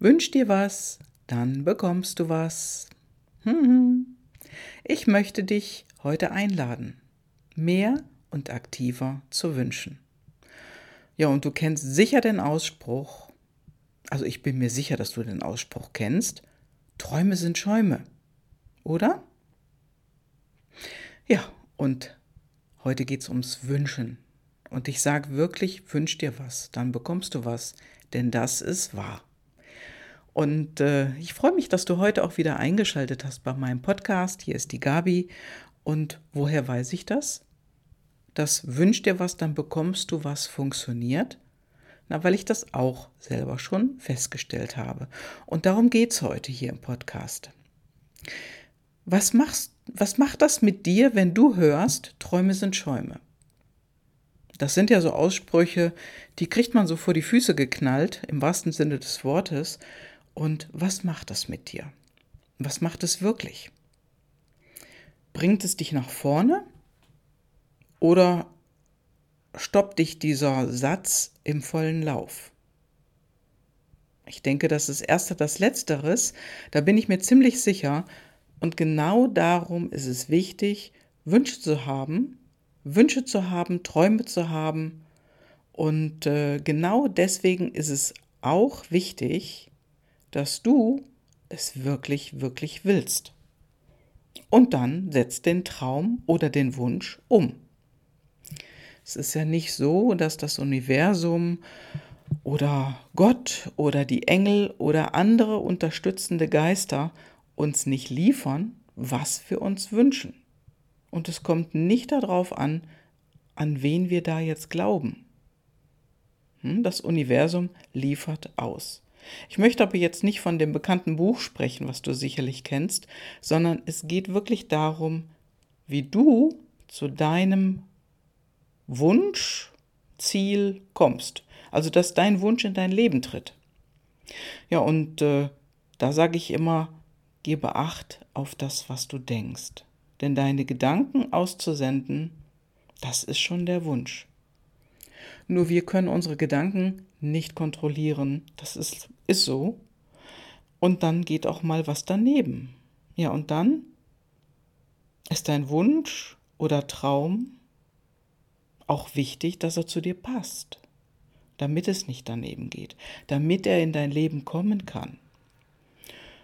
Wünsch dir was, dann bekommst du was. Hm. Ich möchte dich heute einladen, mehr und aktiver zu wünschen. Ja, und du kennst sicher den Ausspruch, also ich bin mir sicher, dass du den Ausspruch kennst, Träume sind Schäume, oder? Ja, und heute geht es ums Wünschen. Und ich sage wirklich, wünsch dir was, dann bekommst du was, denn das ist wahr. Und äh, ich freue mich, dass du heute auch wieder eingeschaltet hast bei meinem Podcast. Hier ist die Gabi. Und woher weiß ich das? Das wünsch dir was, dann bekommst du was funktioniert. Na, weil ich das auch selber schon festgestellt habe. Und darum geht es heute hier im Podcast. Was, machst, was macht das mit dir, wenn du hörst, Träume sind Schäume? Das sind ja so Aussprüche, die kriegt man so vor die Füße geknallt, im wahrsten Sinne des Wortes. Und was macht das mit dir? Was macht es wirklich? Bringt es dich nach vorne oder stoppt dich dieser Satz im vollen Lauf? Ich denke, das ist erster das Letzteres. Da bin ich mir ziemlich sicher. Und genau darum ist es wichtig, Wünsche zu haben, Wünsche zu haben, Träume zu haben. Und äh, genau deswegen ist es auch wichtig, dass du es wirklich, wirklich willst. Und dann setzt den Traum oder den Wunsch um. Es ist ja nicht so, dass das Universum oder Gott oder die Engel oder andere unterstützende Geister uns nicht liefern, was wir uns wünschen. Und es kommt nicht darauf an, an wen wir da jetzt glauben. Hm, das Universum liefert aus. Ich möchte aber jetzt nicht von dem bekannten Buch sprechen, was du sicherlich kennst, sondern es geht wirklich darum, wie du zu deinem Wunschziel kommst. Also, dass dein Wunsch in dein Leben tritt. Ja, und äh, da sage ich immer, gebe Acht auf das, was du denkst. Denn deine Gedanken auszusenden, das ist schon der Wunsch. Nur wir können unsere Gedanken nicht kontrollieren. Das ist, ist so. Und dann geht auch mal was daneben. Ja, und dann ist dein Wunsch oder Traum auch wichtig, dass er zu dir passt, damit es nicht daneben geht, damit er in dein Leben kommen kann.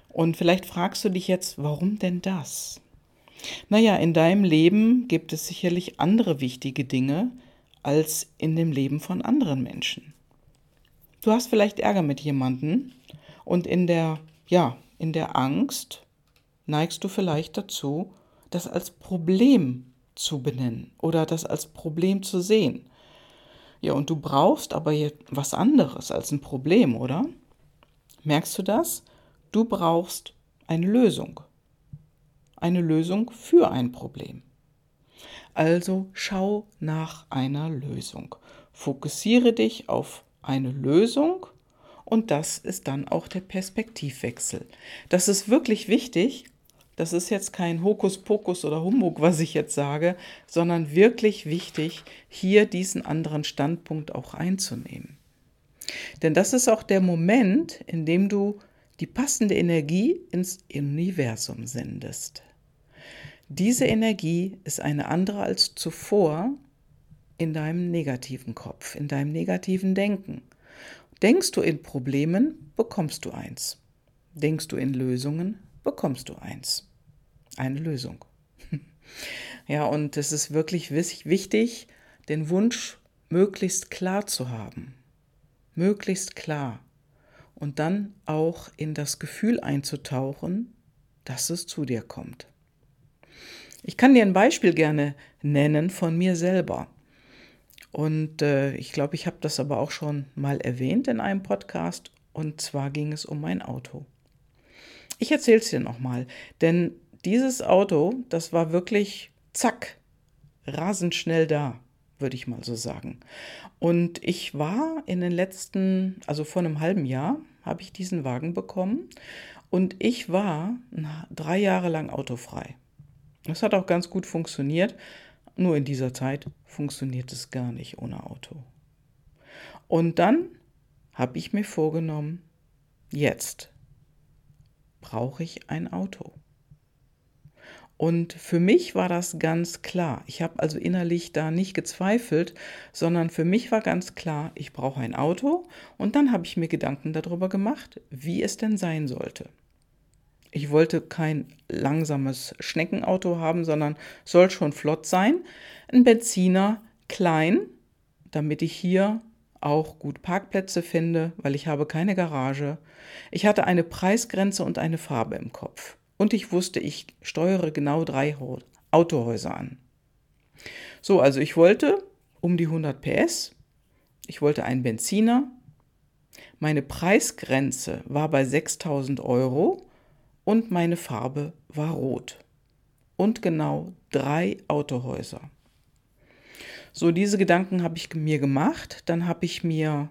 Und vielleicht fragst du dich jetzt, warum denn das? Naja, in deinem Leben gibt es sicherlich andere wichtige Dinge als in dem Leben von anderen Menschen. Du hast vielleicht Ärger mit jemandem und in der, ja, in der Angst neigst du vielleicht dazu, das als Problem zu benennen oder das als Problem zu sehen. Ja, und du brauchst aber was anderes als ein Problem, oder? Merkst du das? Du brauchst eine Lösung. Eine Lösung für ein Problem. Also schau nach einer Lösung. Fokussiere dich auf eine Lösung und das ist dann auch der Perspektivwechsel. Das ist wirklich wichtig. Das ist jetzt kein Hokuspokus oder Humbug, was ich jetzt sage, sondern wirklich wichtig, hier diesen anderen Standpunkt auch einzunehmen. Denn das ist auch der Moment, in dem du die passende Energie ins Universum sendest. Diese Energie ist eine andere als zuvor in deinem negativen Kopf, in deinem negativen Denken. Denkst du in Problemen, bekommst du eins. Denkst du in Lösungen, bekommst du eins. Eine Lösung. ja, und es ist wirklich wichtig, den Wunsch möglichst klar zu haben. Möglichst klar. Und dann auch in das Gefühl einzutauchen, dass es zu dir kommt. Ich kann dir ein Beispiel gerne nennen von mir selber. Und äh, ich glaube, ich habe das aber auch schon mal erwähnt in einem Podcast. Und zwar ging es um mein Auto. Ich erzähle es dir nochmal, denn dieses Auto, das war wirklich zack, rasend schnell da, würde ich mal so sagen. Und ich war in den letzten, also vor einem halben Jahr, habe ich diesen Wagen bekommen. Und ich war drei Jahre lang autofrei. Das hat auch ganz gut funktioniert. Nur in dieser Zeit funktioniert es gar nicht ohne Auto. Und dann habe ich mir vorgenommen, jetzt brauche ich ein Auto. Und für mich war das ganz klar. Ich habe also innerlich da nicht gezweifelt, sondern für mich war ganz klar, ich brauche ein Auto. Und dann habe ich mir Gedanken darüber gemacht, wie es denn sein sollte. Ich wollte kein langsames Schneckenauto haben, sondern soll schon flott sein. Ein Benziner klein, damit ich hier auch gut Parkplätze finde, weil ich habe keine Garage. Ich hatte eine Preisgrenze und eine Farbe im Kopf. Und ich wusste, ich steuere genau drei Autohäuser an. So, also ich wollte um die 100 PS, ich wollte einen Benziner, meine Preisgrenze war bei 6000 Euro und meine Farbe war rot. Und genau drei Autohäuser. So, diese Gedanken habe ich mir gemacht. Dann habe ich mir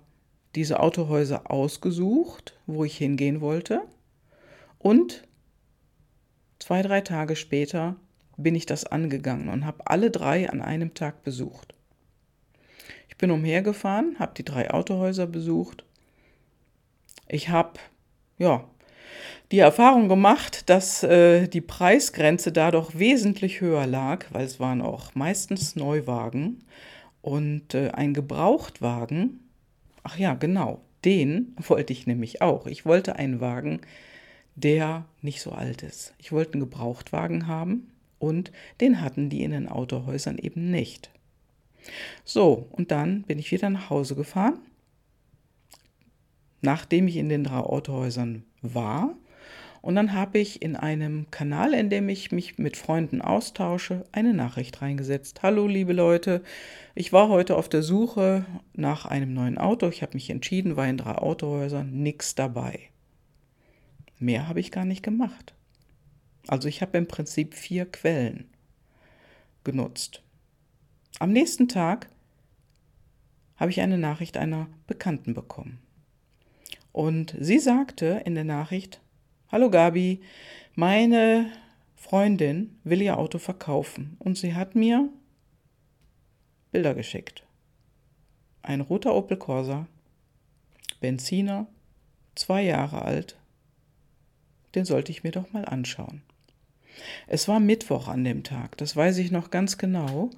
diese Autohäuser ausgesucht, wo ich hingehen wollte. Und zwei, drei Tage später bin ich das angegangen und habe alle drei an einem Tag besucht. Ich bin umhergefahren, habe die drei Autohäuser besucht. Ich habe, ja, die Erfahrung gemacht, dass äh, die Preisgrenze da doch wesentlich höher lag, weil es waren auch meistens Neuwagen und äh, ein Gebrauchtwagen. Ach ja, genau, den wollte ich nämlich auch. Ich wollte einen Wagen, der nicht so alt ist. Ich wollte einen Gebrauchtwagen haben und den hatten die in den Autohäusern eben nicht. So, und dann bin ich wieder nach Hause gefahren. Nachdem ich in den drei Autohäusern war, und dann habe ich in einem Kanal, in dem ich mich mit Freunden austausche, eine Nachricht reingesetzt. Hallo liebe Leute, ich war heute auf der Suche nach einem neuen Auto. Ich habe mich entschieden, war in drei Autohäusern, nichts dabei. Mehr habe ich gar nicht gemacht. Also ich habe im Prinzip vier Quellen genutzt. Am nächsten Tag habe ich eine Nachricht einer Bekannten bekommen. Und sie sagte in der Nachricht, Hallo Gabi, meine Freundin will ihr Auto verkaufen und sie hat mir Bilder geschickt. Ein roter Opel Corsa, Benziner, zwei Jahre alt. Den sollte ich mir doch mal anschauen. Es war Mittwoch an dem Tag, das weiß ich noch ganz genau.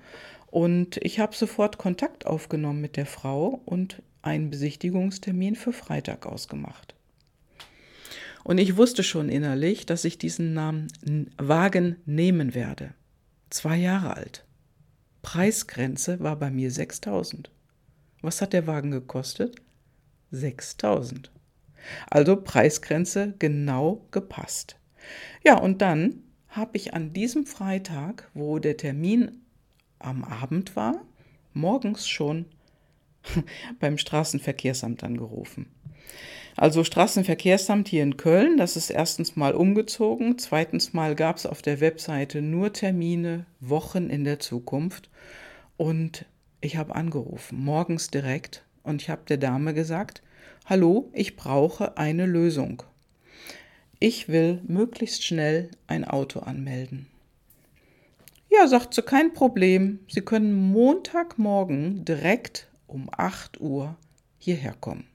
Und ich habe sofort Kontakt aufgenommen mit der Frau und einen Besichtigungstermin für Freitag ausgemacht. Und ich wusste schon innerlich, dass ich diesen Namen Wagen nehmen werde. Zwei Jahre alt. Preisgrenze war bei mir 6000. Was hat der Wagen gekostet? 6000. Also Preisgrenze genau gepasst. Ja, und dann habe ich an diesem Freitag, wo der Termin am Abend war, morgens schon beim Straßenverkehrsamt angerufen. Also Straßenverkehrsamt hier in Köln, das ist erstens mal umgezogen, zweitens mal gab es auf der Webseite nur Termine, Wochen in der Zukunft. Und ich habe angerufen, morgens direkt, und ich habe der Dame gesagt, hallo, ich brauche eine Lösung. Ich will möglichst schnell ein Auto anmelden. Ja, sagt sie, kein Problem. Sie können Montagmorgen direkt um 8 Uhr hierher kommen.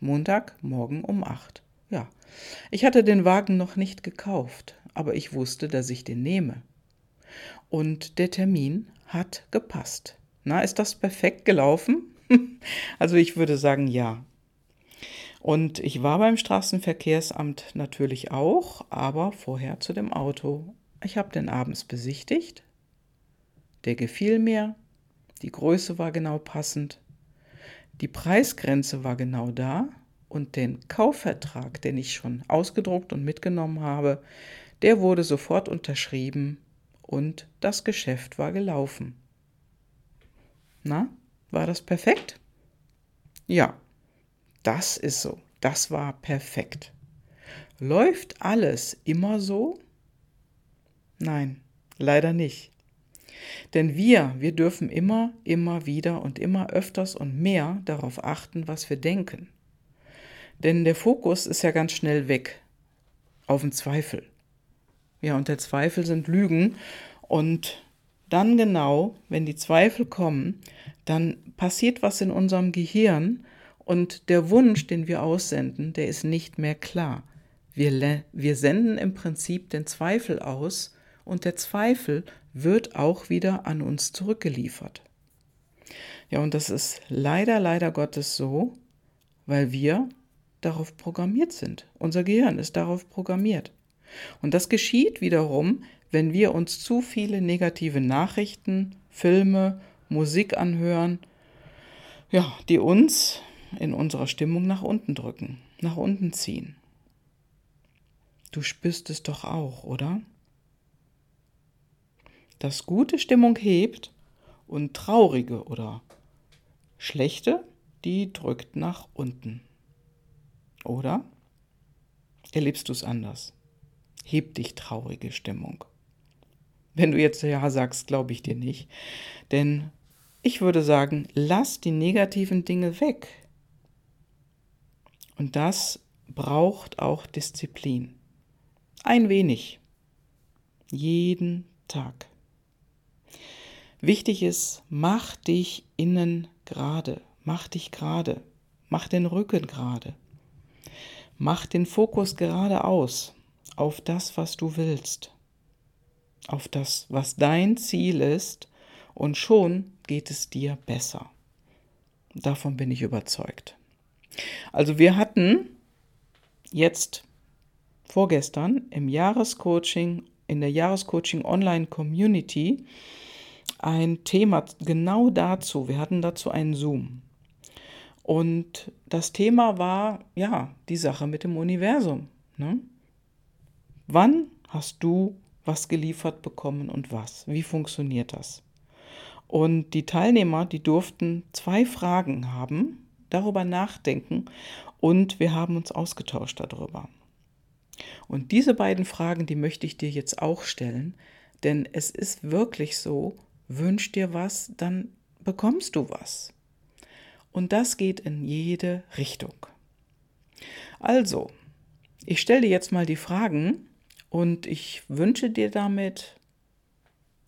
Montag, morgen um acht. Ja, ich hatte den Wagen noch nicht gekauft, aber ich wusste, dass ich den nehme. Und der Termin hat gepasst. Na, ist das perfekt gelaufen? also ich würde sagen ja. Und ich war beim Straßenverkehrsamt natürlich auch, aber vorher zu dem Auto. Ich habe den abends besichtigt. Der gefiel mir. Die Größe war genau passend. Die Preisgrenze war genau da und den Kaufvertrag, den ich schon ausgedruckt und mitgenommen habe, der wurde sofort unterschrieben und das Geschäft war gelaufen. Na, war das perfekt? Ja, das ist so. Das war perfekt. Läuft alles immer so? Nein, leider nicht. Denn wir, wir dürfen immer, immer wieder und immer öfters und mehr darauf achten, was wir denken. Denn der Fokus ist ja ganz schnell weg auf den Zweifel. Ja, und der Zweifel sind Lügen. Und dann genau, wenn die Zweifel kommen, dann passiert was in unserem Gehirn Und der Wunsch, den wir aussenden, der ist nicht mehr klar. Wir, wir senden im Prinzip den Zweifel aus und der Zweifel wird auch wieder an uns zurückgeliefert. Ja, und das ist leider, leider Gottes so, weil wir darauf programmiert sind. Unser Gehirn ist darauf programmiert. Und das geschieht wiederum, wenn wir uns zu viele negative Nachrichten, Filme, Musik anhören, ja, die uns in unserer Stimmung nach unten drücken, nach unten ziehen. Du spürst es doch auch, oder? Dass gute Stimmung hebt und traurige oder schlechte, die drückt nach unten. Oder? Erlebst du es anders? Heb dich traurige Stimmung. Wenn du jetzt ja sagst, glaube ich dir nicht. Denn ich würde sagen, lass die negativen Dinge weg. Und das braucht auch Disziplin. Ein wenig. Jeden Tag. Wichtig ist, mach dich innen gerade. Mach dich gerade. Mach den Rücken gerade. Mach den Fokus geradeaus auf das, was du willst. Auf das, was dein Ziel ist. Und schon geht es dir besser. Davon bin ich überzeugt. Also wir hatten jetzt vorgestern im Jahrescoaching, in der Jahrescoaching Online Community ein Thema genau dazu. Wir hatten dazu einen Zoom. Und das Thema war, ja, die Sache mit dem Universum. Ne? Wann hast du was geliefert bekommen und was? Wie funktioniert das? Und die Teilnehmer, die durften zwei Fragen haben, darüber nachdenken und wir haben uns ausgetauscht darüber. Und diese beiden Fragen, die möchte ich dir jetzt auch stellen, denn es ist wirklich so, wünsch dir was, dann bekommst du was. Und das geht in jede Richtung. Also, ich stelle dir jetzt mal die Fragen und ich wünsche dir damit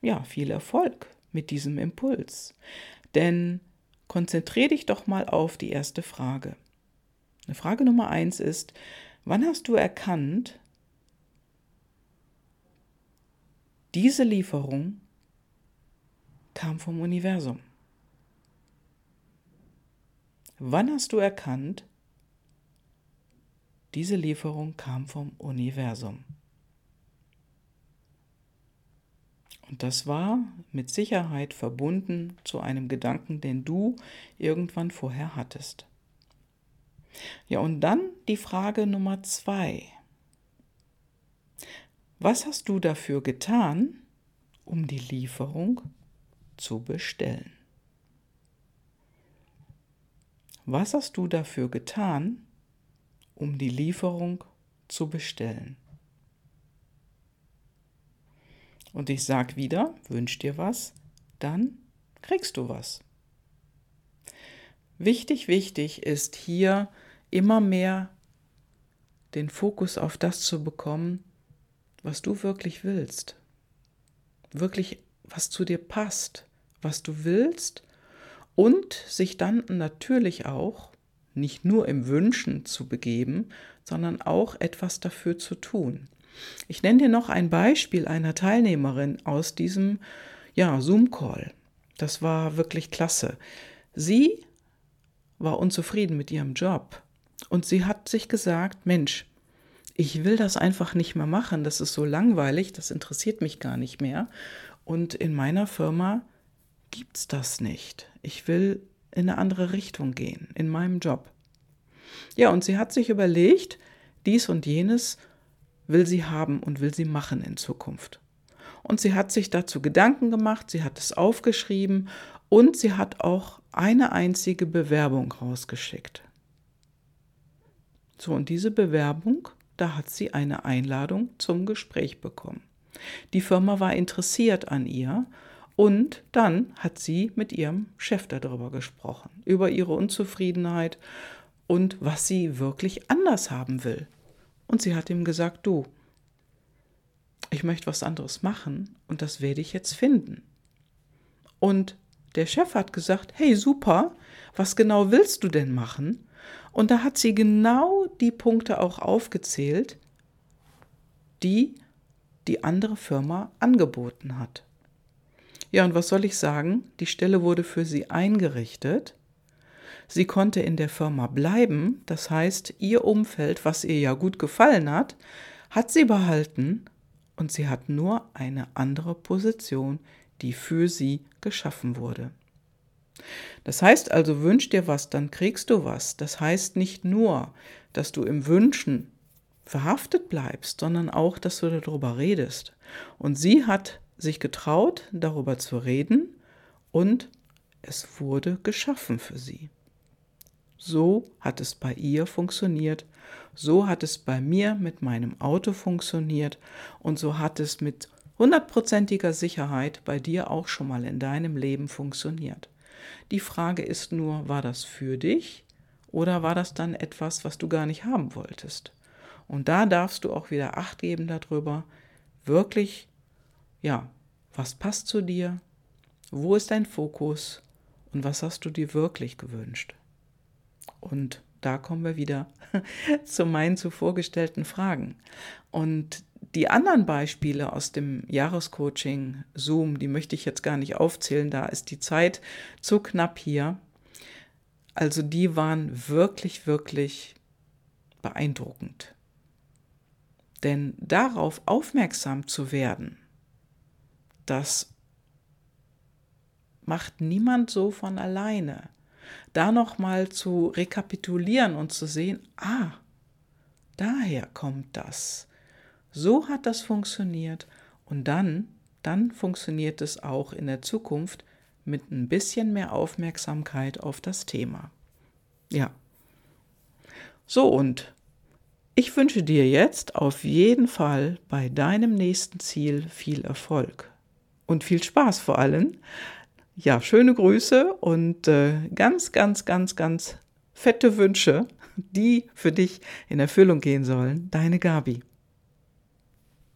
ja viel Erfolg mit diesem Impuls. Denn konzentriere dich doch mal auf die erste Frage. Frage Nummer eins ist, wann hast du erkannt, diese Lieferung kam vom Universum? Wann hast du erkannt, diese Lieferung kam vom Universum? Und das war mit Sicherheit verbunden zu einem Gedanken, den du irgendwann vorher hattest. Ja, und dann die Frage Nummer zwei. Was hast du dafür getan, um die Lieferung zu bestellen? Was hast du dafür getan, um die Lieferung zu bestellen? Und ich sag wieder, wünsch dir was, dann kriegst du was. Wichtig, wichtig ist hier immer mehr den Fokus auf das zu bekommen, was du wirklich willst. Wirklich, was zu dir passt, was du willst und sich dann natürlich auch nicht nur im Wünschen zu begeben, sondern auch etwas dafür zu tun. Ich nenne dir noch ein Beispiel einer Teilnehmerin aus diesem ja, Zoom-Call. Das war wirklich klasse. Sie war unzufrieden mit ihrem Job und sie hat sich gesagt, Mensch, ich will das einfach nicht mehr machen, das ist so langweilig, das interessiert mich gar nicht mehr. Und in meiner Firma gibt es das nicht. Ich will in eine andere Richtung gehen, in meinem Job. Ja, und sie hat sich überlegt, dies und jenes will sie haben und will sie machen in Zukunft. Und sie hat sich dazu Gedanken gemacht, sie hat es aufgeschrieben und sie hat auch eine einzige Bewerbung rausgeschickt. So, und diese Bewerbung, da hat sie eine Einladung zum Gespräch bekommen. Die Firma war interessiert an ihr und dann hat sie mit ihrem Chef darüber gesprochen, über ihre Unzufriedenheit und was sie wirklich anders haben will. Und sie hat ihm gesagt, du, ich möchte was anderes machen und das werde ich jetzt finden. Und der Chef hat gesagt, hey super, was genau willst du denn machen? Und da hat sie genau die Punkte auch aufgezählt, die die andere Firma angeboten hat. Ja, und was soll ich sagen? Die Stelle wurde für sie eingerichtet. Sie konnte in der Firma bleiben, das heißt, ihr Umfeld, was ihr ja gut gefallen hat, hat sie behalten und sie hat nur eine andere Position, die für sie geschaffen wurde. Das heißt also, wünsch dir was, dann kriegst du was. Das heißt nicht nur, dass du im Wünschen verhaftet bleibst, sondern auch, dass du darüber redest. Und sie hat sich getraut, darüber zu reden und es wurde geschaffen für sie. So hat es bei ihr funktioniert, so hat es bei mir mit meinem Auto funktioniert und so hat es mit hundertprozentiger Sicherheit bei dir auch schon mal in deinem Leben funktioniert. Die Frage ist nur, war das für dich oder war das dann etwas, was du gar nicht haben wolltest? Und da darfst du auch wieder Acht geben darüber, wirklich, ja, was passt zu dir, wo ist dein Fokus und was hast du dir wirklich gewünscht? Und da kommen wir wieder zu meinen zuvor gestellten Fragen. Und die anderen Beispiele aus dem Jahrescoaching Zoom, die möchte ich jetzt gar nicht aufzählen, da ist die Zeit zu knapp hier. Also die waren wirklich, wirklich beeindruckend. Denn darauf aufmerksam zu werden, das macht niemand so von alleine da nochmal zu rekapitulieren und zu sehen, ah, daher kommt das. So hat das funktioniert und dann, dann funktioniert es auch in der Zukunft mit ein bisschen mehr Aufmerksamkeit auf das Thema. Ja. So und ich wünsche dir jetzt auf jeden Fall bei deinem nächsten Ziel viel Erfolg und viel Spaß vor allem ja, schöne Grüße und äh, ganz, ganz, ganz, ganz fette Wünsche, die für dich in Erfüllung gehen sollen. Deine Gabi.